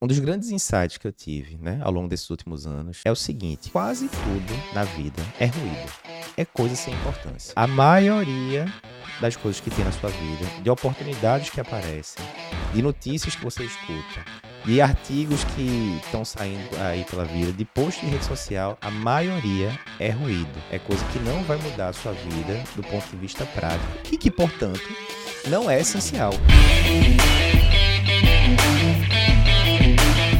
Um dos grandes insights que eu tive, né, ao longo desses últimos anos é o seguinte: quase tudo na vida é ruído, é coisa sem importância. A maioria das coisas que tem na sua vida, de oportunidades que aparecem, de notícias que você escuta, de artigos que estão saindo aí pela vida, de posts de rede social, a maioria é ruído. É coisa que não vai mudar a sua vida do ponto de vista prático e que, portanto, não é essencial.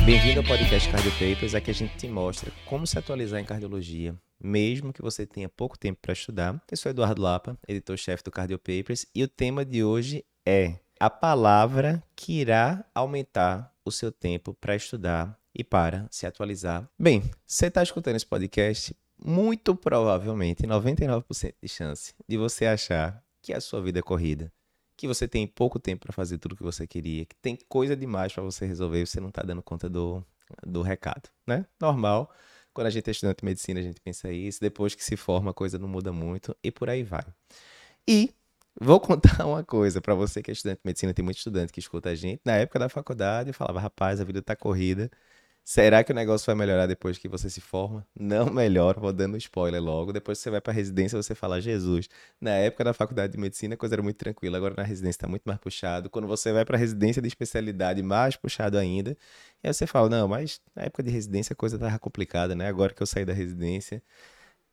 Bem-vindo ao podcast Cardio Papers. Aqui a gente te mostra como se atualizar em cardiologia, mesmo que você tenha pouco tempo para estudar. Eu sou Eduardo Lapa, editor-chefe do Cardio Papers, e o tema de hoje é a palavra que irá aumentar o seu tempo para estudar e para se atualizar. Bem, você está escutando esse podcast, muito provavelmente, 99% de chance de você achar que a sua vida é corrida que você tem pouco tempo para fazer tudo que você queria, que tem coisa demais para você resolver e você não está dando conta do, do recado, né? Normal. Quando a gente é estudante de medicina, a gente pensa isso. Depois que se forma, a coisa não muda muito e por aí vai. E vou contar uma coisa para você que é estudante de medicina, tem muito estudante que escuta a gente. Na época da faculdade, eu falava, rapaz, a vida tá corrida. Será que o negócio vai melhorar depois que você se forma? Não melhora, vou dando spoiler logo. Depois que você vai para residência, você fala, Jesus, na época da faculdade de medicina a coisa era muito tranquila, agora na residência está muito mais puxado. Quando você vai para residência de especialidade, mais puxado ainda. E aí você fala, não, mas na época de residência a coisa estava complicada, né? Agora que eu saí da residência,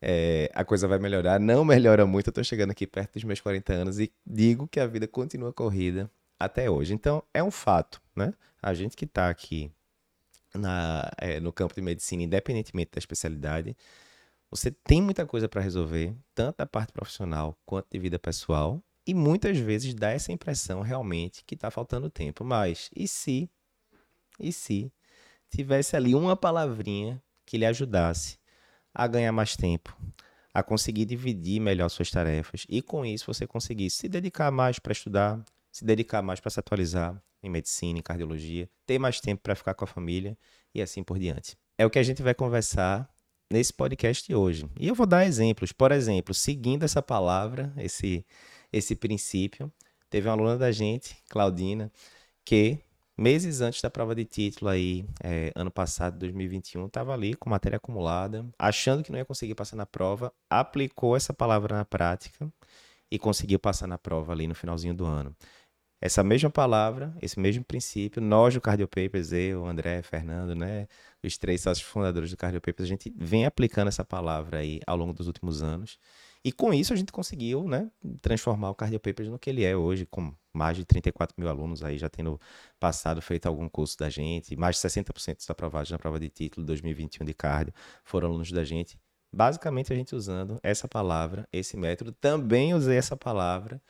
é, a coisa vai melhorar. Não melhora muito, eu estou chegando aqui perto dos meus 40 anos e digo que a vida continua corrida até hoje. Então, é um fato, né? A gente que está aqui na, é, no campo de medicina, independentemente da especialidade, você tem muita coisa para resolver, tanto da parte profissional quanto de vida pessoal, e muitas vezes dá essa impressão realmente que está faltando tempo. Mas e se, e se tivesse ali uma palavrinha que lhe ajudasse a ganhar mais tempo, a conseguir dividir melhor suas tarefas e com isso você conseguir se dedicar mais para estudar, se dedicar mais para se atualizar, em medicina, em cardiologia, ter mais tempo para ficar com a família e assim por diante. É o que a gente vai conversar nesse podcast hoje. E eu vou dar exemplos. Por exemplo, seguindo essa palavra, esse, esse princípio, teve uma aluna da gente, Claudina, que meses antes da prova de título aí, é, ano passado, 2021, estava ali com matéria acumulada, achando que não ia conseguir passar na prova, aplicou essa palavra na prática e conseguiu passar na prova ali no finalzinho do ano. Essa mesma palavra, esse mesmo princípio, nós do Cardio Papers, eu, André, Fernando, né, os três sócios fundadores do Cardio Papers, a gente vem aplicando essa palavra aí ao longo dos últimos anos. E com isso a gente conseguiu, né, transformar o Cardio Papers no que ele é hoje, com mais de 34 mil alunos aí já tendo passado, feito algum curso da gente, mais de 60% dos aprovados na prova de título 2021 de cardio foram alunos da gente. Basicamente a gente usando essa palavra, esse método, também usei essa palavra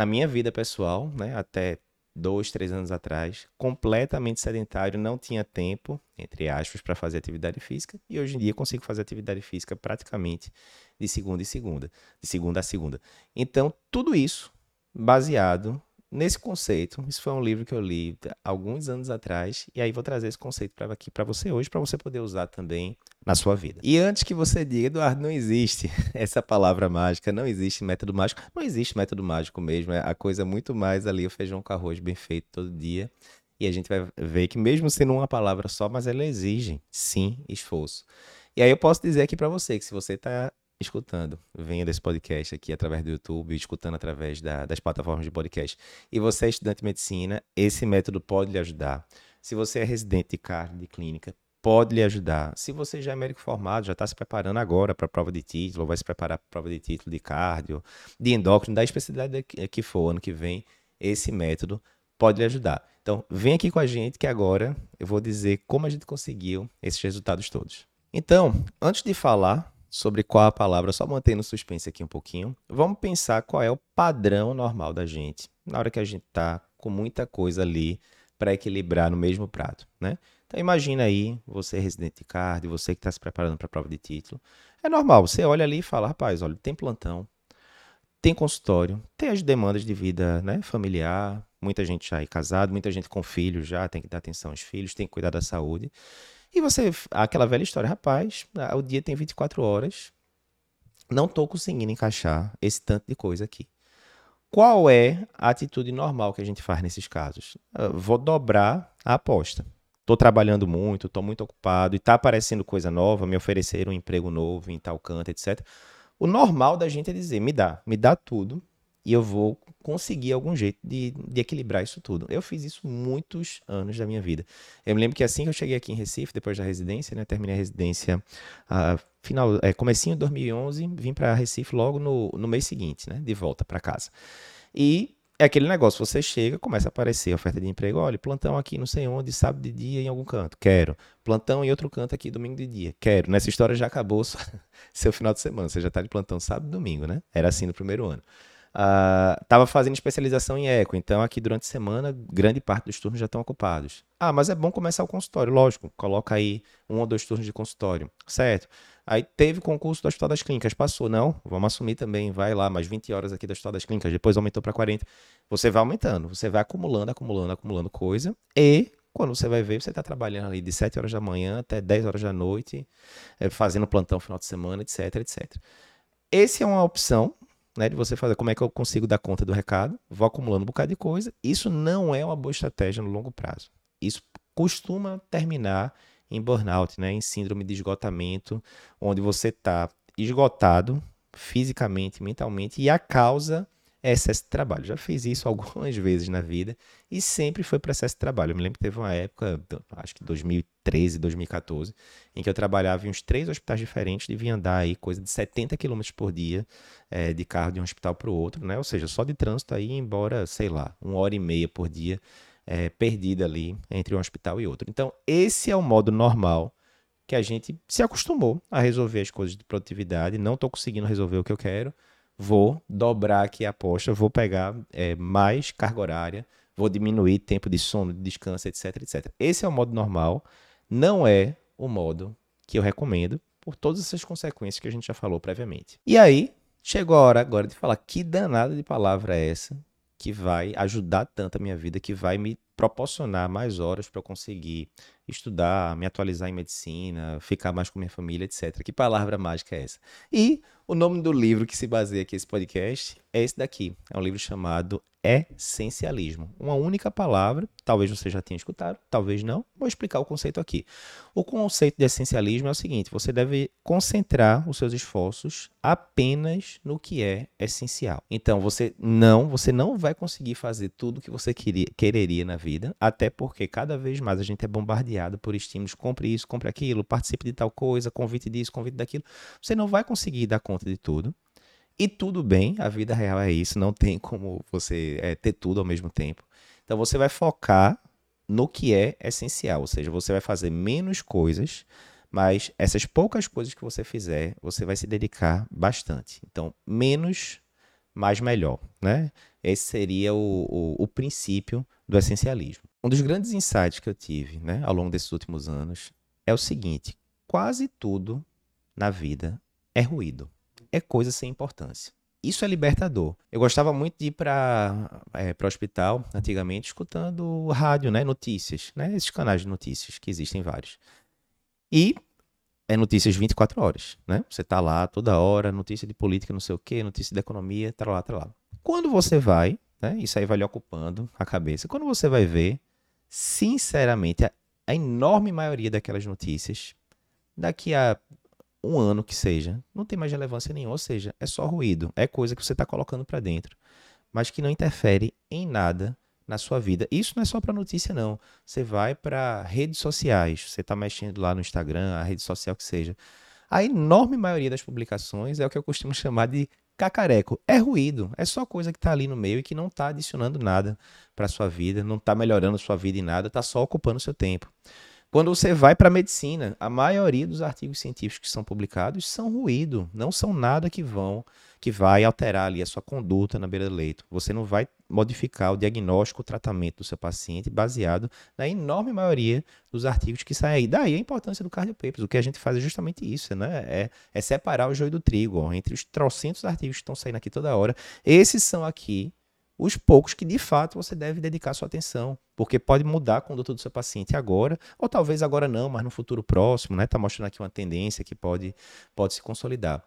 na minha vida pessoal, né, até dois, três anos atrás, completamente sedentário, não tinha tempo, entre aspas, para fazer atividade física, e hoje em dia consigo fazer atividade física praticamente de segunda em segunda, de segunda a segunda. Então, tudo isso baseado nesse conceito. Isso foi um livro que eu li alguns anos atrás, e aí vou trazer esse conceito para aqui para você hoje, para você poder usar também na sua vida. E antes que você diga, Eduardo, não existe essa palavra mágica, não existe método mágico, não existe método mágico mesmo, é a coisa muito mais ali, o feijão com arroz bem feito todo dia. E a gente vai ver que mesmo sendo uma palavra só, mas ela exige, sim, esforço. E aí eu posso dizer aqui para você que se você está escutando, venha desse podcast aqui através do YouTube, escutando através da, das plataformas de podcast, e você é estudante de medicina, esse método pode lhe ajudar. Se você é residente de carne, de clínica, pode lhe ajudar. Se você já é médico formado, já está se preparando agora para a prova de título, ou vai se preparar para a prova de título de cardio, de endócrino, da especialidade que for ano que vem, esse método pode lhe ajudar. Então, vem aqui com a gente que agora eu vou dizer como a gente conseguiu esses resultados todos. Então, antes de falar sobre qual a palavra, só mantendo suspense aqui um pouquinho, vamos pensar qual é o padrão normal da gente na hora que a gente está com muita coisa ali para equilibrar no mesmo prato, né? Então imagina aí, você é residente de cardio, você que está se preparando para a prova de título. É normal, você olha ali e fala, rapaz, olha, tem plantão, tem consultório, tem as demandas de vida né, familiar, muita gente já é casado, muita gente com filhos já, tem que dar atenção aos filhos, tem que cuidar da saúde. E você, aquela velha história, rapaz, o dia tem 24 horas, não estou conseguindo encaixar esse tanto de coisa aqui. Qual é a atitude normal que a gente faz nesses casos? Eu vou dobrar a aposta tô trabalhando muito, tô muito ocupado e tá aparecendo coisa nova, me ofereceram um emprego novo em tal canto, etc. O normal da gente é dizer, me dá, me dá tudo e eu vou conseguir algum jeito de, de equilibrar isso tudo. Eu fiz isso muitos anos da minha vida. Eu me lembro que assim que eu cheguei aqui em Recife, depois da residência, né, terminei a residência uh, final, é, comecinho de 2011, vim para Recife logo no, no mês seguinte, né, de volta para casa. E é aquele negócio, você chega, começa a aparecer oferta de emprego, olha, plantão aqui não sei onde, sábado de dia em algum canto, quero. Plantão em outro canto aqui, domingo de dia, quero. Nessa história já acabou seu final de semana, você já está de plantão sábado e domingo, né? Era assim no primeiro ano. Estava uh, fazendo especialização em eco, então aqui durante a semana, grande parte dos turnos já estão ocupados. Ah, mas é bom começar o consultório, lógico, coloca aí um ou dois turnos de consultório, certo? Aí teve concurso do Hospital das Clínicas, passou, não, vamos assumir também, vai lá, mais 20 horas aqui do Hospital das Clínicas, depois aumentou para 40. Você vai aumentando, você vai acumulando, acumulando, acumulando coisa, e quando você vai ver, você está trabalhando ali de 7 horas da manhã até 10 horas da noite, é, fazendo plantão final de semana, etc, etc. Esse é uma opção, né, de você fazer como é que eu consigo dar conta do recado, vou acumulando um bocado de coisa. Isso não é uma boa estratégia no longo prazo. Isso costuma terminar em burnout, né, em síndrome de esgotamento, onde você está esgotado fisicamente, mentalmente, e a causa é excesso de trabalho. Já fiz isso algumas vezes na vida e sempre foi para excesso de trabalho. Eu me lembro que teve uma época, acho que 2013, 2014, em que eu trabalhava em uns três hospitais diferentes, devia andar aí coisa de 70 km por dia é, de carro de um hospital para o outro, né? Ou seja, só de trânsito aí, embora, sei lá, uma hora e meia por dia é, perdida ali entre um hospital e outro. Então, esse é o modo normal que a gente se acostumou a resolver as coisas de produtividade. Não estou conseguindo resolver o que eu quero vou dobrar aqui a aposta, vou pegar é, mais carga horária, vou diminuir tempo de sono, de descanso, etc, etc. Esse é o modo normal, não é o modo que eu recomendo por todas essas consequências que a gente já falou previamente. E aí, chegou a hora agora de falar que danada de palavra é essa que vai ajudar tanto a minha vida, que vai me proporcionar mais horas para eu conseguir estudar, me atualizar em medicina, ficar mais com minha família, etc. Que palavra mágica é essa? E o nome do livro que se baseia aqui esse podcast é esse daqui. É um livro chamado Essencialismo. Uma única palavra, talvez você já tenha escutado, talvez não. Vou explicar o conceito aqui. O conceito de essencialismo é o seguinte: você deve concentrar os seus esforços apenas no que é essencial. Então, você não, você não vai conseguir fazer tudo o que você queria, quereria na vida, até porque cada vez mais a gente é bombardeado por estímulos, compre isso, compre aquilo, participe de tal coisa, convite disso, convite daquilo. Você não vai conseguir dar conta de tudo. E tudo bem, a vida real é isso, não tem como você é, ter tudo ao mesmo tempo. Então você vai focar no que é essencial, ou seja, você vai fazer menos coisas, mas essas poucas coisas que você fizer, você vai se dedicar bastante. Então, menos, mais melhor, né? Esse seria o, o, o princípio do essencialismo. Um dos grandes insights que eu tive né, ao longo desses últimos anos é o seguinte: quase tudo na vida é ruído é coisa sem importância. Isso é libertador. Eu gostava muito de ir para é, o hospital, antigamente, escutando rádio, né? Notícias, né? Esses canais de notícias, que existem vários. E é notícias 24 horas, né? Você tá lá toda hora, notícia de política, não sei o quê, notícia de economia, tá lá, tá lá. Quando você vai, né? Isso aí vai lhe ocupando a cabeça. Quando você vai ver, sinceramente, a, a enorme maioria daquelas notícias, daqui a um ano que seja, não tem mais relevância nenhuma. Ou seja, é só ruído, é coisa que você está colocando para dentro, mas que não interfere em nada na sua vida. Isso não é só para notícia, não. Você vai para redes sociais, você está mexendo lá no Instagram, a rede social que seja. A enorme maioria das publicações é o que eu costumo chamar de cacareco. É ruído, é só coisa que está ali no meio e que não está adicionando nada para sua vida, não está melhorando sua vida em nada, está só ocupando seu tempo. Quando você vai para a medicina, a maioria dos artigos científicos que são publicados são ruído, não são nada que vão que vai alterar ali a sua conduta na beira do leito. Você não vai modificar o diagnóstico, o tratamento do seu paciente baseado na enorme maioria dos artigos que saem aí. Daí a importância do Cardio Papers. O que a gente faz é justamente isso, né? É, é separar o joio do trigo, ó, entre os trocentos artigos que estão saindo aqui toda hora. Esses são aqui os poucos que de fato você deve dedicar sua atenção, porque pode mudar a conduta do seu paciente agora, ou talvez agora não, mas no futuro próximo, né? Tá mostrando aqui uma tendência que pode, pode se consolidar.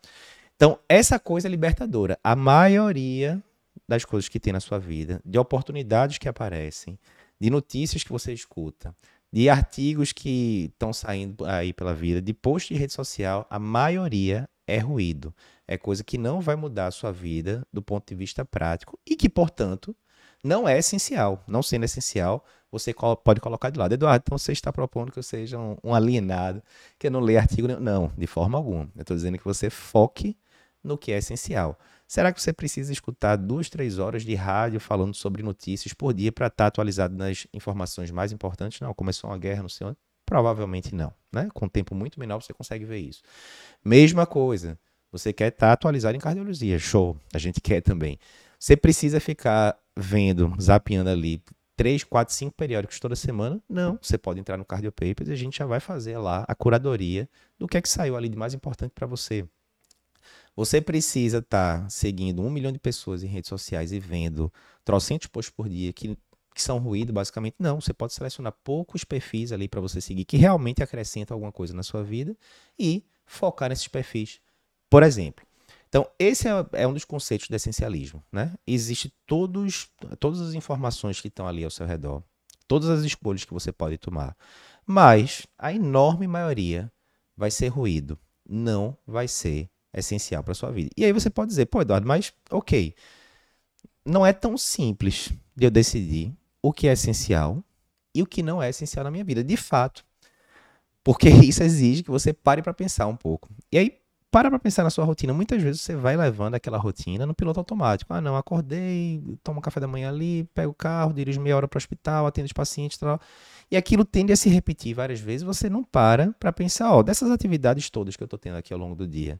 Então, essa coisa é libertadora. A maioria das coisas que tem na sua vida, de oportunidades que aparecem, de notícias que você escuta, de artigos que estão saindo aí pela vida, de post de rede social, a maioria é ruído. É coisa que não vai mudar a sua vida do ponto de vista prático e que, portanto, não é essencial. Não sendo essencial, você pode colocar de lado. Eduardo, então você está propondo que eu seja um, alienado, que eu não leia artigo nenhum. Não, de forma alguma. Eu estou dizendo que você foque no que é essencial. Será que você precisa escutar duas, três horas de rádio falando sobre notícias por dia para estar tá atualizado nas informações mais importantes? Não, começou uma guerra, não sei onde. Provavelmente não. Né? Com um tempo muito menor você consegue ver isso. Mesma coisa, você quer estar tá atualizado em cardiologia. Show, a gente quer também. Você precisa ficar vendo, zapeando ali, três, quatro, cinco periódicos toda semana? Não. Você pode entrar no Cardio Papers e a gente já vai fazer lá a curadoria do que é que saiu ali de mais importante para você. Você precisa estar tá seguindo um milhão de pessoas em redes sociais e vendo trocentos posts por dia que, que são ruído, basicamente. Não, você pode selecionar poucos perfis ali para você seguir que realmente acrescentam alguma coisa na sua vida e focar nesses perfis. Por exemplo, então, esse é, é, um dos conceitos do essencialismo. Né? Existe todos, todas as informações que estão ali ao seu redor, todas as escolhas que você pode tomar, mas a enorme maioria vai ser ruído, não vai ser essencial para sua vida. E aí você pode dizer, pô, Eduardo, mas ok, não é tão simples de eu decidir o que é essencial e o que não é essencial na minha vida, de fato. Porque isso exige que você pare para pensar um pouco. E aí, para para pensar na sua rotina. Muitas vezes você vai levando aquela rotina no piloto automático. Ah, não, acordei, tomo café da manhã ali, pego o carro, dirijo meia hora para o hospital, atendo os pacientes, tal. E aquilo tende a se repetir várias vezes. Você não para para pensar, ó, dessas atividades todas que eu estou tendo aqui ao longo do dia,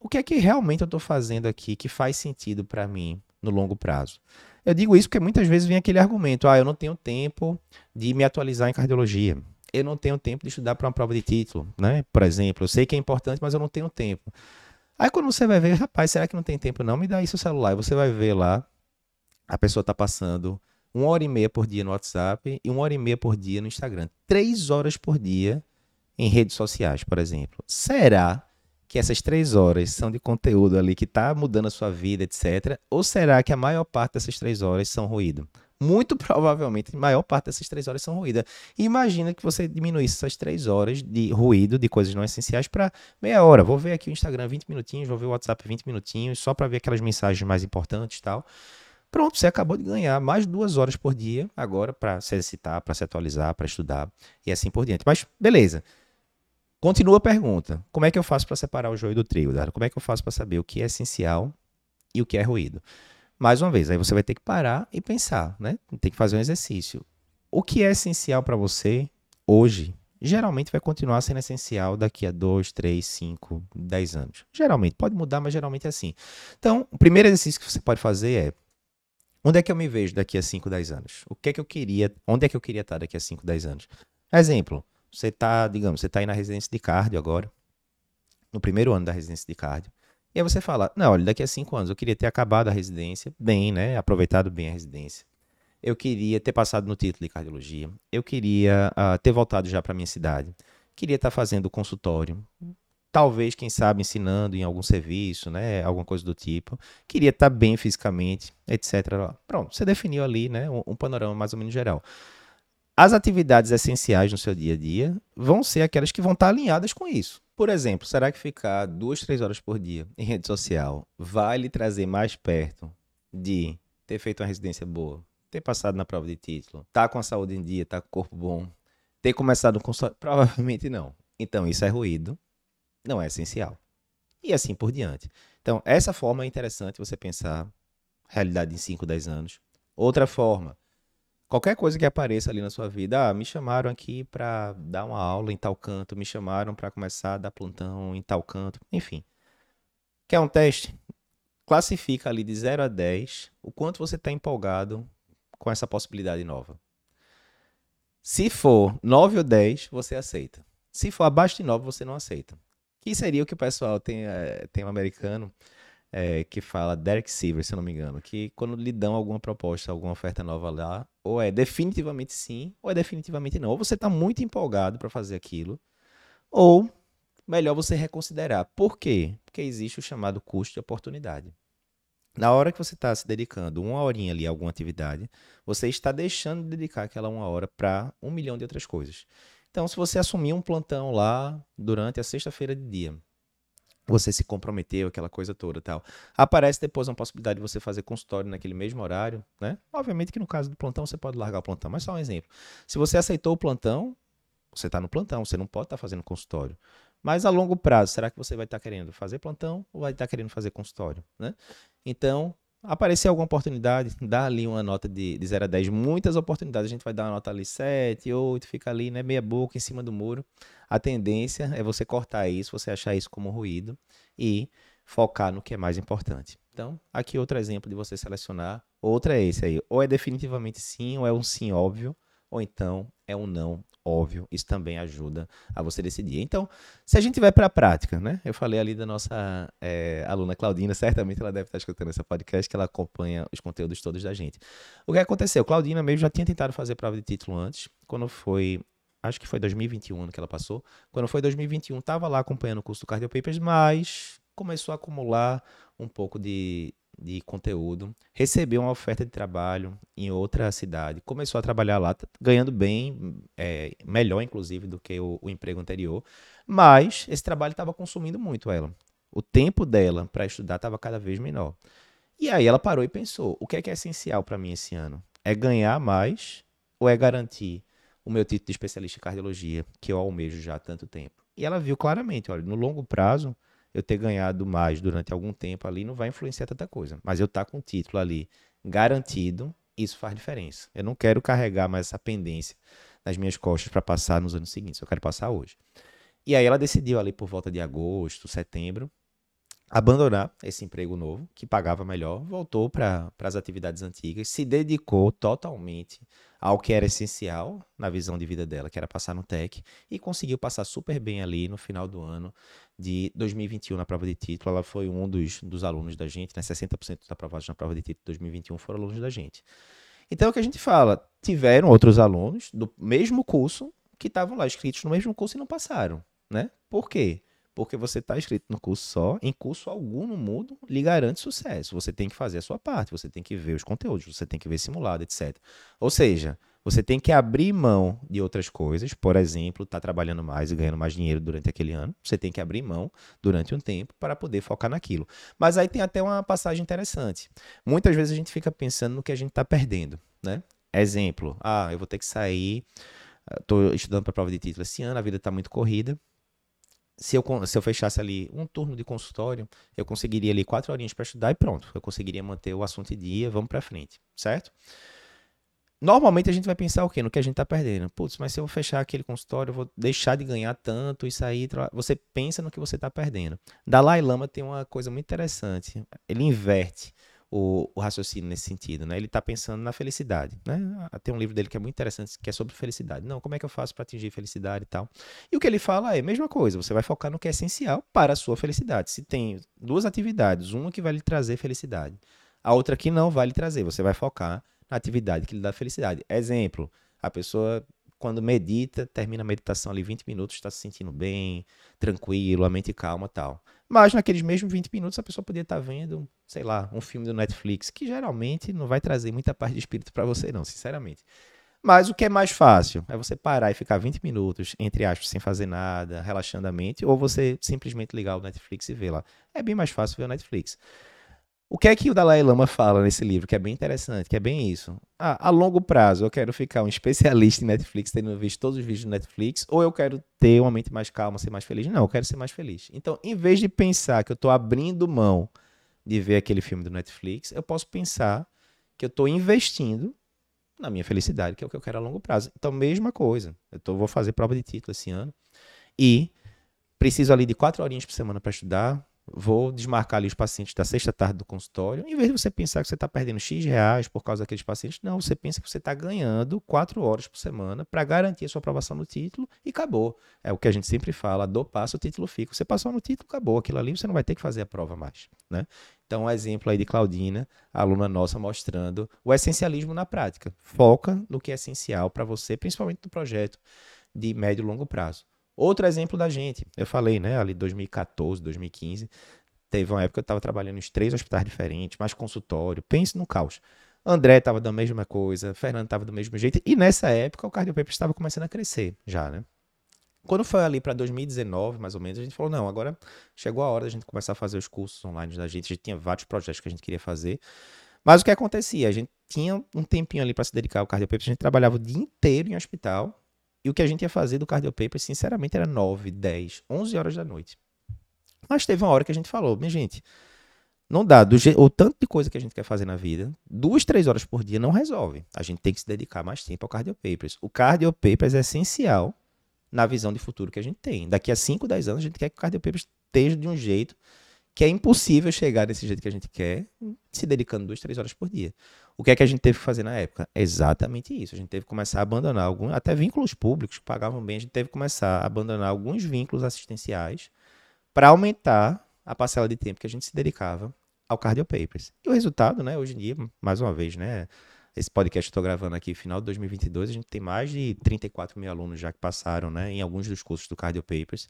o que é que realmente eu estou fazendo aqui que faz sentido para mim no longo prazo? Eu digo isso porque muitas vezes vem aquele argumento: ah, eu não tenho tempo de me atualizar em cardiologia. Eu não tenho tempo de estudar para uma prova de título, né? Por exemplo, eu sei que é importante, mas eu não tenho tempo. Aí quando você vai ver, rapaz, será que não tem tempo? Não, me dá isso o celular. E você vai ver lá, a pessoa está passando uma hora e meia por dia no WhatsApp e uma hora e meia por dia no Instagram. Três horas por dia em redes sociais, por exemplo. Será que essas três horas são de conteúdo ali que está mudando a sua vida, etc. Ou será que a maior parte dessas três horas são ruído? Muito provavelmente, a maior parte dessas três horas são ruído. E imagina que você diminuísse essas três horas de ruído, de coisas não essenciais, para meia hora. Vou ver aqui o Instagram 20 minutinhos, vou ver o WhatsApp 20 minutinhos, só para ver aquelas mensagens mais importantes e tal. Pronto, você acabou de ganhar mais duas horas por dia agora para se exercitar, para se atualizar, para estudar e assim por diante. Mas beleza. Continua a pergunta: como é que eu faço para separar o joio do trigo, Dara? Como é que eu faço para saber o que é essencial e o que é ruído? Mais uma vez, aí você vai ter que parar e pensar, né? Tem que fazer um exercício. O que é essencial para você hoje, geralmente vai continuar sendo essencial daqui a 2, 3, 5, 10 anos. Geralmente, pode mudar, mas geralmente é assim. Então, o primeiro exercício que você pode fazer é onde é que eu me vejo daqui a 5, 10 anos? O que é que eu queria, onde é que eu queria estar daqui a 5, 10 anos? Exemplo, você está, digamos, você está aí na residência de cardio agora, no primeiro ano da residência de cardio. E aí você fala, não, olha, daqui a cinco anos eu queria ter acabado a residência bem, né? Aproveitado bem a residência. Eu queria ter passado no título de cardiologia. Eu queria uh, ter voltado já para minha cidade. Queria estar tá fazendo consultório. Talvez, quem sabe, ensinando em algum serviço, né? Alguma coisa do tipo. Queria estar tá bem fisicamente, etc. Pronto, você definiu ali, né? Um, um panorama mais ou menos geral. As atividades essenciais no seu dia a dia vão ser aquelas que vão estar alinhadas com isso. Por exemplo, será que ficar duas, três horas por dia em rede social vai lhe trazer mais perto de ter feito uma residência boa, ter passado na prova de título, tá com a saúde em dia, tá com o corpo bom, ter começado um consultório? Provavelmente não. Então, isso é ruído, não é essencial. E assim por diante. Então, essa forma é interessante você pensar realidade em 5, 10 anos. Outra forma, Qualquer coisa que apareça ali na sua vida, ah, me chamaram aqui para dar uma aula em tal canto, me chamaram para começar a dar plantão em tal canto, enfim. Quer um teste? Classifica ali de 0 a 10 o quanto você está empolgado com essa possibilidade nova. Se for 9 ou 10, você aceita. Se for abaixo de 9, você não aceita. Que seria o que o pessoal tem, é, tem um americano é, que fala Derek Silver, se eu não me engano, que quando lhe dão alguma proposta, alguma oferta nova lá, ou é definitivamente sim, ou é definitivamente não. Ou você está muito empolgado para fazer aquilo, ou melhor você reconsiderar. Por quê? Porque existe o chamado custo de oportunidade. Na hora que você está se dedicando uma horinha ali a alguma atividade, você está deixando de dedicar aquela uma hora para um milhão de outras coisas. Então, se você assumir um plantão lá durante a sexta-feira de dia, você se comprometeu, aquela coisa toda tal. Aparece depois uma possibilidade de você fazer consultório naquele mesmo horário, né? Obviamente que no caso do plantão você pode largar o plantão, mas só um exemplo. Se você aceitou o plantão, você está no plantão, você não pode estar tá fazendo consultório. Mas a longo prazo, será que você vai estar tá querendo fazer plantão ou vai estar tá querendo fazer consultório, né? Então, aparecer alguma oportunidade, dá ali uma nota de, de 0 a 10. Muitas oportunidades, a gente vai dar uma nota ali 7, 8, fica ali, né, meia boca em cima do muro. A tendência é você cortar isso, você achar isso como ruído e focar no que é mais importante. Então, aqui outro exemplo de você selecionar. Outro é esse aí. Ou é definitivamente sim, ou é um sim óbvio, ou então é um não óbvio, isso também ajuda a você decidir. Então, se a gente vai para a prática, né? Eu falei ali da nossa é, aluna Claudina, certamente ela deve estar escutando esse podcast, que ela acompanha os conteúdos todos da gente. O que aconteceu? Claudina mesmo já tinha tentado fazer prova de título antes, quando foi acho que foi 2021 ano que ela passou. Quando foi 2021, estava lá acompanhando o curso do Cardio Papers, mas começou a acumular um pouco de, de conteúdo, recebeu uma oferta de trabalho em outra cidade, começou a trabalhar lá, ganhando bem, é, melhor inclusive do que o, o emprego anterior, mas esse trabalho estava consumindo muito ela. O tempo dela para estudar estava cada vez menor. E aí ela parou e pensou: o que é que é essencial para mim esse ano? É ganhar mais ou é garantir o meu título de especialista em cardiologia, que eu almejo já há tanto tempo? E ela viu claramente: olha, no longo prazo, eu ter ganhado mais durante algum tempo ali não vai influenciar tanta coisa. Mas eu estar tá com o título ali garantido, isso faz diferença. Eu não quero carregar mais essa pendência nas minhas costas para passar nos anos seguintes. Eu quero passar hoje. E aí ela decidiu ali por volta de agosto, setembro, abandonar esse emprego novo, que pagava melhor, voltou para as atividades antigas, se dedicou totalmente ao que era essencial na visão de vida dela, que era passar no TEC, e conseguiu passar super bem ali no final do ano de 2021 na prova de título. Ela foi um dos, dos alunos da gente, né? 60% dos aprovados na prova de título de 2021 foram alunos da gente. Então, é o que a gente fala, tiveram outros alunos do mesmo curso que estavam lá inscritos no mesmo curso e não passaram, né? Por quê? Porque você está inscrito no curso só, em curso algum no mundo lhe garante sucesso. Você tem que fazer a sua parte, você tem que ver os conteúdos, você tem que ver simulado, etc. Ou seja, você tem que abrir mão de outras coisas, por exemplo, estar tá trabalhando mais e ganhando mais dinheiro durante aquele ano. Você tem que abrir mão durante um tempo para poder focar naquilo. Mas aí tem até uma passagem interessante. Muitas vezes a gente fica pensando no que a gente está perdendo, né? Exemplo, ah, eu vou ter que sair, estou estudando para a prova de título esse ano, a vida está muito corrida, se eu, se eu fechasse ali um turno de consultório, eu conseguiria ali quatro horinhas para estudar e pronto. Eu conseguiria manter o assunto em dia, vamos para frente, certo? Normalmente a gente vai pensar o quê? No que a gente está perdendo. Putz, mas se eu fechar aquele consultório, eu vou deixar de ganhar tanto, isso aí. Você pensa no que você está perdendo. Dalai Lama tem uma coisa muito interessante. Ele inverte o, o, raciocínio nesse sentido, né? Ele está pensando na felicidade, né? Ah, tem um livro dele que é muito interessante, que é sobre felicidade. Não, como é que eu faço para atingir felicidade e tal? E o que ele fala é a mesma coisa, você vai focar no que é essencial para a sua felicidade. Se tem duas atividades, uma que vai lhe trazer felicidade, a outra que não vai lhe trazer, você vai focar na atividade que lhe dá felicidade. Exemplo, a pessoa quando medita, termina a meditação ali 20 minutos, está se sentindo bem, tranquilo, a mente calma tal. Mas naqueles mesmos 20 minutos a pessoa poderia estar tá vendo, sei lá, um filme do Netflix, que geralmente não vai trazer muita paz de espírito para você, não, sinceramente. Mas o que é mais fácil é você parar e ficar 20 minutos, entre aspas, sem fazer nada, relaxando a mente, ou você simplesmente ligar o Netflix e ver lá. É bem mais fácil ver o Netflix. O que é que o Dalai Lama fala nesse livro, que é bem interessante, que é bem isso? Ah, a longo prazo, eu quero ficar um especialista em Netflix, tendo visto todos os vídeos do Netflix, ou eu quero ter uma mente mais calma, ser mais feliz? Não, eu quero ser mais feliz. Então, em vez de pensar que eu estou abrindo mão de ver aquele filme do Netflix, eu posso pensar que eu estou investindo na minha felicidade, que é o que eu quero a longo prazo. Então, mesma coisa. Eu tô, vou fazer prova de título esse ano e preciso ali de quatro horinhas por semana para estudar, vou desmarcar ali os pacientes da sexta tarde do consultório, em vez de você pensar que você está perdendo X reais por causa daqueles pacientes, não, você pensa que você está ganhando quatro horas por semana para garantir a sua aprovação no título e acabou. É o que a gente sempre fala, dou passo, o título fica. Você passou no título, acabou. Aquilo ali você não vai ter que fazer a prova mais, né? Então, um exemplo aí de Claudina, aluna nossa, mostrando o essencialismo na prática. Foca no que é essencial para você, principalmente no projeto de médio e longo prazo. Outro exemplo da gente, eu falei, né, ali 2014, 2015, teve uma época que eu estava trabalhando em três hospitais diferentes, mais consultório. Pense no caos. André estava da mesma coisa, Fernando estava do mesmo jeito. E nessa época o Cardiopapers estava começando a crescer já, né? Quando foi ali para 2019, mais ou menos, a gente falou: não, agora chegou a hora da gente começar a fazer os cursos online da gente. A gente tinha vários projetos que a gente queria fazer. Mas o que acontecia? A gente tinha um tempinho ali para se dedicar ao Cardiopapers, a gente trabalhava o dia inteiro em hospital. E o que a gente ia fazer do Cardiopapers, sinceramente, era 9, 10, 11 horas da noite. Mas teve uma hora que a gente falou: minha gente, não dá. Do o tanto de coisa que a gente quer fazer na vida, duas, três horas por dia não resolve. A gente tem que se dedicar mais tempo ao Cardiopapers. O Cardiopapers é essencial na visão de futuro que a gente tem. Daqui a 5, 10 anos, a gente quer que o Cardio Papers esteja de um jeito que é impossível chegar desse jeito que a gente quer, se dedicando duas, três horas por dia. O que é que a gente teve que fazer na época? Exatamente isso. A gente teve que começar a abandonar alguns, até vínculos públicos que pagavam bem, a gente teve que começar a abandonar alguns vínculos assistenciais para aumentar a parcela de tempo que a gente se dedicava ao Cardio Papers. E o resultado, né, hoje em dia, mais uma vez, né, esse podcast que estou gravando aqui, final de 2022, a gente tem mais de 34 mil alunos já que passaram, né, em alguns dos cursos do Cardio Papers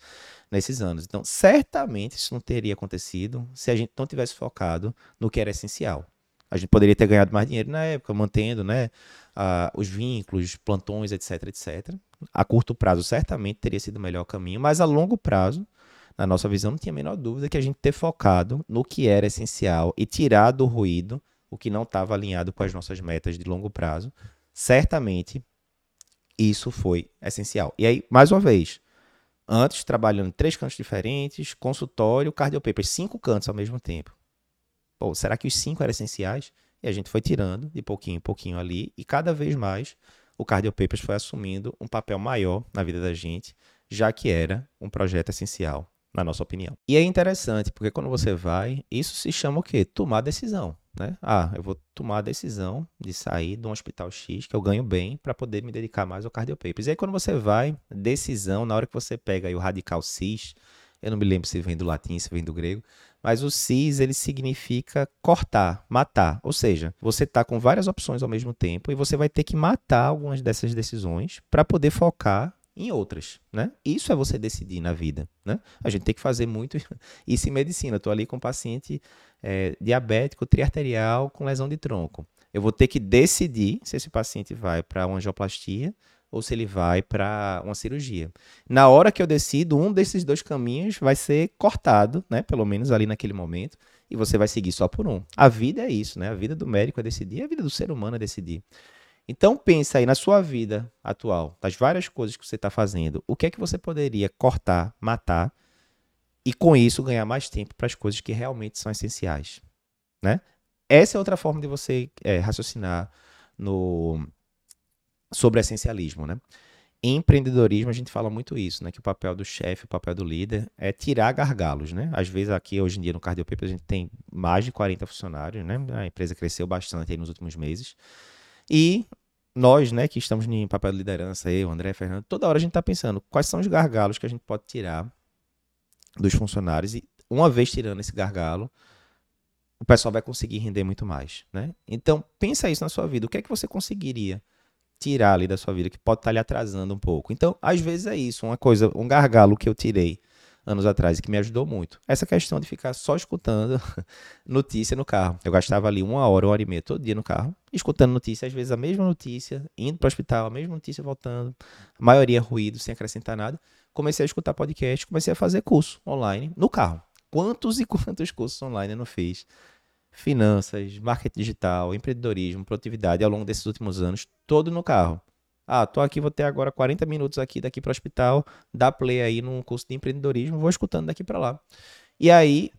nesses anos. Então, certamente isso não teria acontecido se a gente não tivesse focado no que era essencial. A gente poderia ter ganhado mais dinheiro na época, mantendo, né, uh, os vínculos, plantões, etc, etc. A curto prazo, certamente teria sido o melhor caminho, mas a longo prazo, na nossa visão, não tinha a menor dúvida que a gente ter focado no que era essencial e tirado o ruído o que não estava alinhado com as nossas metas de longo prazo, certamente isso foi essencial. E aí, mais uma vez, antes trabalhando em três cantos diferentes, consultório, cardiopaper, cinco cantos ao mesmo tempo. Pô, será que os cinco eram essenciais? E a gente foi tirando de pouquinho em pouquinho ali, e cada vez mais o Cardiopapers foi assumindo um papel maior na vida da gente, já que era um projeto essencial, na nossa opinião. E é interessante, porque quando você vai, isso se chama o quê? Tomar decisão. Né? Ah, eu vou tomar a decisão de sair de um hospital X que eu ganho bem para poder me dedicar mais ao cardiopapers. E aí quando você vai, decisão, na hora que você pega o radical cis, eu não me lembro se vem do latim, se vem do grego, mas o cis ele significa cortar, matar. Ou seja, você está com várias opções ao mesmo tempo e você vai ter que matar algumas dessas decisões para poder focar em outras, né? Isso é você decidir na vida, né? A gente tem que fazer muito isso em medicina. Estou ali com um paciente é, diabético triarterial com lesão de tronco. Eu vou ter que decidir se esse paciente vai para uma angioplastia ou se ele vai para uma cirurgia. Na hora que eu decido, um desses dois caminhos vai ser cortado, né? Pelo menos ali naquele momento, e você vai seguir só por um. A vida é isso, né? A vida do médico é decidir, a vida do ser humano é decidir. Então pensa aí na sua vida atual, das várias coisas que você está fazendo, o que é que você poderia cortar, matar e com isso ganhar mais tempo para as coisas que realmente são essenciais, né? Essa é outra forma de você é, raciocinar no sobre essencialismo, né? Em empreendedorismo a gente fala muito isso, né? Que o papel do chefe, o papel do líder é tirar gargalos, né? Às vezes aqui hoje em dia no Cardiopaper a gente tem mais de 40 funcionários, né? A empresa cresceu bastante nos últimos meses. E nós, né, que estamos em papel de liderança, eu, André, Fernando, toda hora a gente está pensando quais são os gargalos que a gente pode tirar dos funcionários e uma vez tirando esse gargalo, o pessoal vai conseguir render muito mais, né? Então, pensa isso na sua vida. O que é que você conseguiria tirar ali da sua vida que pode estar tá lhe atrasando um pouco? Então, às vezes é isso, uma coisa, um gargalo que eu tirei anos atrás e que me ajudou muito. Essa questão de ficar só escutando notícia no carro. Eu gastava ali uma hora, uma hora e meia todo dia no carro, escutando notícia, às vezes a mesma notícia, indo para o hospital, a mesma notícia voltando, a maioria ruído, sem acrescentar nada. Comecei a escutar podcast, comecei a fazer curso online no carro. Quantos e quantos cursos online eu não fiz? Finanças, marketing digital, empreendedorismo, produtividade ao longo desses últimos anos, todo no carro. Ah, tô aqui, vou ter agora 40 minutos aqui daqui para o hospital, dá play aí num curso de empreendedorismo, vou escutando daqui para lá. E aí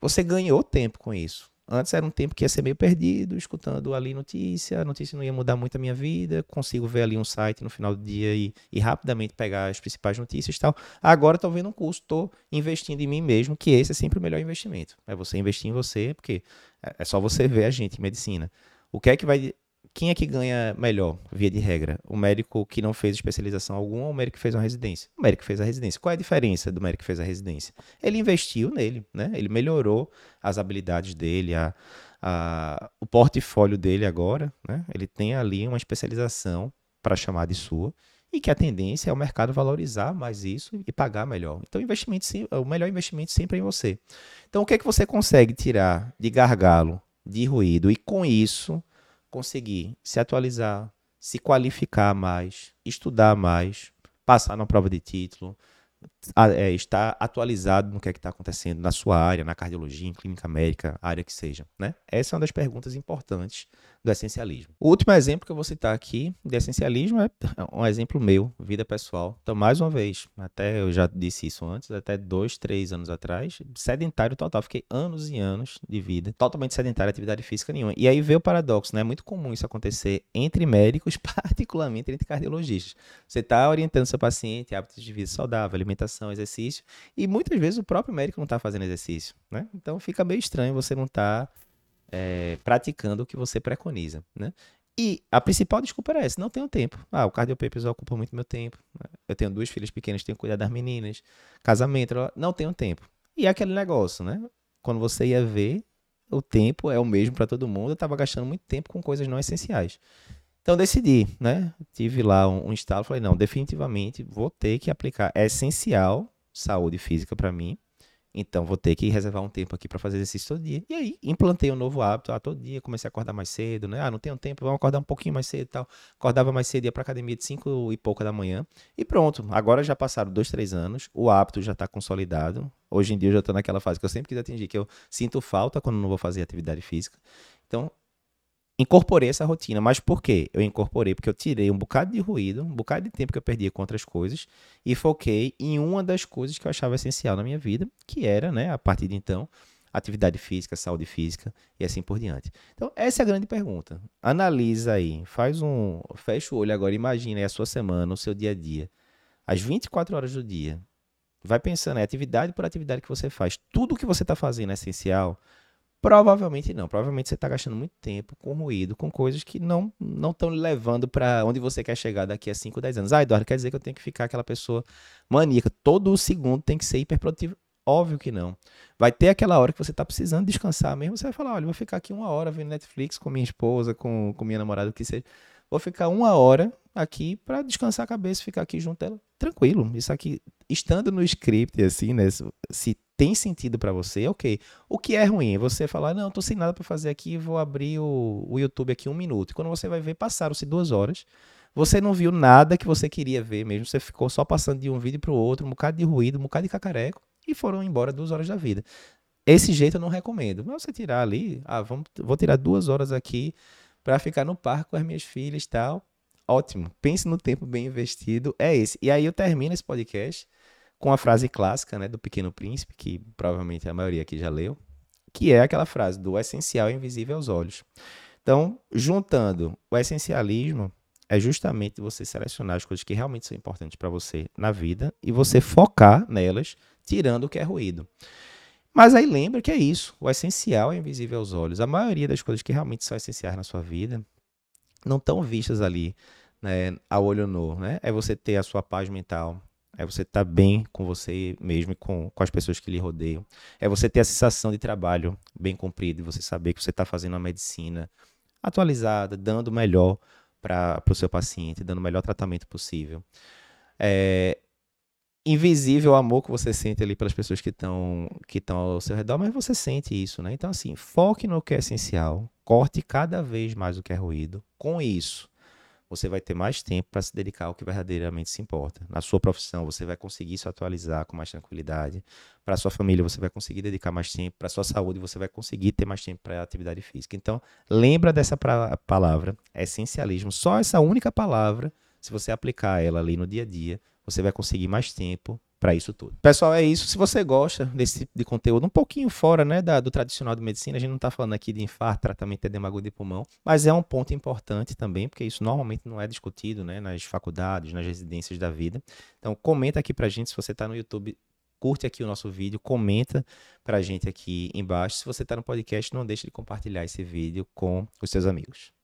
você ganhou tempo com isso. Antes era um tempo que ia ser meio perdido, escutando ali notícia, a notícia não ia mudar muito a minha vida, consigo ver ali um site no final do dia e, e rapidamente pegar as principais notícias e tal. Agora estou vendo um curso, estou investindo em mim mesmo, que esse é sempre o melhor investimento. É você investir em você, porque é, é só você ver a gente em medicina. O que é que vai quem é que ganha melhor, via de regra? O médico que não fez especialização alguma ou o médico que fez uma residência? O médico que fez a residência. Qual é a diferença do médico que fez a residência? Ele investiu nele, né? Ele melhorou as habilidades dele, a, a, o portfólio dele agora, né? Ele tem ali uma especialização para chamar de sua e que a tendência é o mercado valorizar mais isso e pagar melhor. Então, investimento, o melhor investimento sempre é em você. Então, o que é que você consegue tirar de gargalo, de ruído e com isso conseguir se atualizar, se qualificar mais, estudar mais, passar na prova de título, é, estar atualizado no que é está acontecendo na sua área, na cardiologia, em clínica médica, área que seja. Né? Essa é uma das perguntas importantes do essencialismo. O último exemplo que eu vou citar aqui de essencialismo é um exemplo meu, vida pessoal. Então, mais uma vez, até eu já disse isso antes, até dois, três anos atrás, sedentário total. Fiquei anos e anos de vida totalmente sedentário, atividade física nenhuma. E aí veio o paradoxo, né? É muito comum isso acontecer entre médicos, particularmente entre cardiologistas. Você está orientando seu paciente hábitos de vida saudável, alimentação, exercício, e muitas vezes o próprio médico não está fazendo exercício, né? Então fica meio estranho você não estar tá é, praticando o que você preconiza, né? E a principal desculpa era essa, não tenho tempo. Ah, o cardiopapers ocupa muito meu tempo. Eu tenho duas filhas pequenas, tenho que cuidar das meninas, casamento, não tenho tempo. E é aquele negócio, né? Quando você ia ver, o tempo é o mesmo para todo mundo. Eu estava gastando muito tempo com coisas não essenciais. Então decidi, né? Tive lá um, um estalo, falei, não, definitivamente vou ter que aplicar. É essencial saúde física para mim. Então vou ter que reservar um tempo aqui para fazer exercício todo dia. E aí implantei um novo hábito, ah, todo dia comecei a acordar mais cedo, né? Ah, não tenho tempo, vamos acordar um pouquinho mais cedo e tal. Acordava mais cedo, ia para academia de 5 e pouca da manhã. E pronto, agora já passaram dois, três anos, o hábito já está consolidado. Hoje em dia eu já estou naquela fase que eu sempre quis atingir, que eu sinto falta quando não vou fazer atividade física. Então, incorporei essa rotina. Mas por quê? Eu incorporei porque eu tirei um bocado de ruído, um bocado de tempo que eu perdia com outras coisas e foquei em uma das coisas que eu achava essencial na minha vida, que era, né, a partir de então, atividade física, saúde física e assim por diante. Então, essa é a grande pergunta. Analisa aí, faz um, fecha o olho agora, imagina aí a sua semana, o seu dia a dia, às 24 horas do dia. Vai pensando, é atividade por atividade que você faz. Tudo que você está fazendo é essencial Provavelmente não. Provavelmente você está gastando muito tempo com ruído, com coisas que não não estão levando para onde você quer chegar daqui a 5, 10 anos. Ah, Eduardo, quer dizer que eu tenho que ficar aquela pessoa maníaca. Todo segundo tem que ser hiperprodutivo. Óbvio que não. Vai ter aquela hora que você está precisando descansar mesmo. Você vai falar: olha, vou ficar aqui uma hora vendo Netflix com minha esposa, com, com minha namorada, o que seja. Vou ficar uma hora aqui para descansar a cabeça, ficar aqui junto dela. Tranquilo. Isso aqui, estando no script, assim, né? Se tem sentido para você, ok. O que é ruim? Você falar, não, tô sem nada para fazer aqui, vou abrir o, o YouTube aqui um minuto. E quando você vai ver, passaram-se duas horas. Você não viu nada que você queria ver mesmo. Você ficou só passando de um vídeo para o outro, um bocado de ruído, um bocado de cacareco, e foram embora duas horas da vida. Esse jeito eu não recomendo. Mas você tirar ali, ah, vamos, vou tirar duas horas aqui para ficar no parque com as minhas filhas e tal ótimo. Pense no tempo bem investido. É esse. E aí eu termino esse podcast com a frase clássica, né, do Pequeno Príncipe, que provavelmente a maioria aqui já leu, que é aquela frase do essencial é invisível aos olhos. Então, juntando o essencialismo é justamente você selecionar as coisas que realmente são importantes para você na vida e você focar nelas, tirando o que é ruído. Mas aí lembra que é isso, o essencial é invisível aos olhos. A maioria das coisas que realmente são essenciais na sua vida não estão vistas ali né, a olho nu. Né? É você ter a sua paz mental, é você estar tá bem com você mesmo e com, com as pessoas que lhe rodeiam. É você ter a sensação de trabalho bem cumprido e você saber que você está fazendo uma medicina atualizada, dando o melhor para o seu paciente, dando o melhor tratamento possível. É invisível o amor que você sente ali pelas pessoas que estão que estão ao seu redor, mas você sente isso, né? Então assim, foque no que é essencial, corte cada vez mais o que é ruído. Com isso, você vai ter mais tempo para se dedicar ao que verdadeiramente se importa. Na sua profissão, você vai conseguir se atualizar com mais tranquilidade. Para sua família, você vai conseguir dedicar mais tempo. Para sua saúde, você vai conseguir ter mais tempo para atividade física. Então, lembra dessa palavra, essencialismo. Só essa única palavra, se você aplicar ela ali no dia a dia, você vai conseguir mais tempo para isso tudo. Pessoal, é isso. Se você gosta desse tipo de conteúdo, um pouquinho fora né, da, do tradicional de medicina, a gente não está falando aqui de infarto, tratamento de edema de pulmão, mas é um ponto importante também, porque isso normalmente não é discutido né, nas faculdades, nas residências da vida. Então, comenta aqui para a gente se você está no YouTube. Curte aqui o nosso vídeo, comenta para a gente aqui embaixo. Se você está no podcast, não deixe de compartilhar esse vídeo com os seus amigos.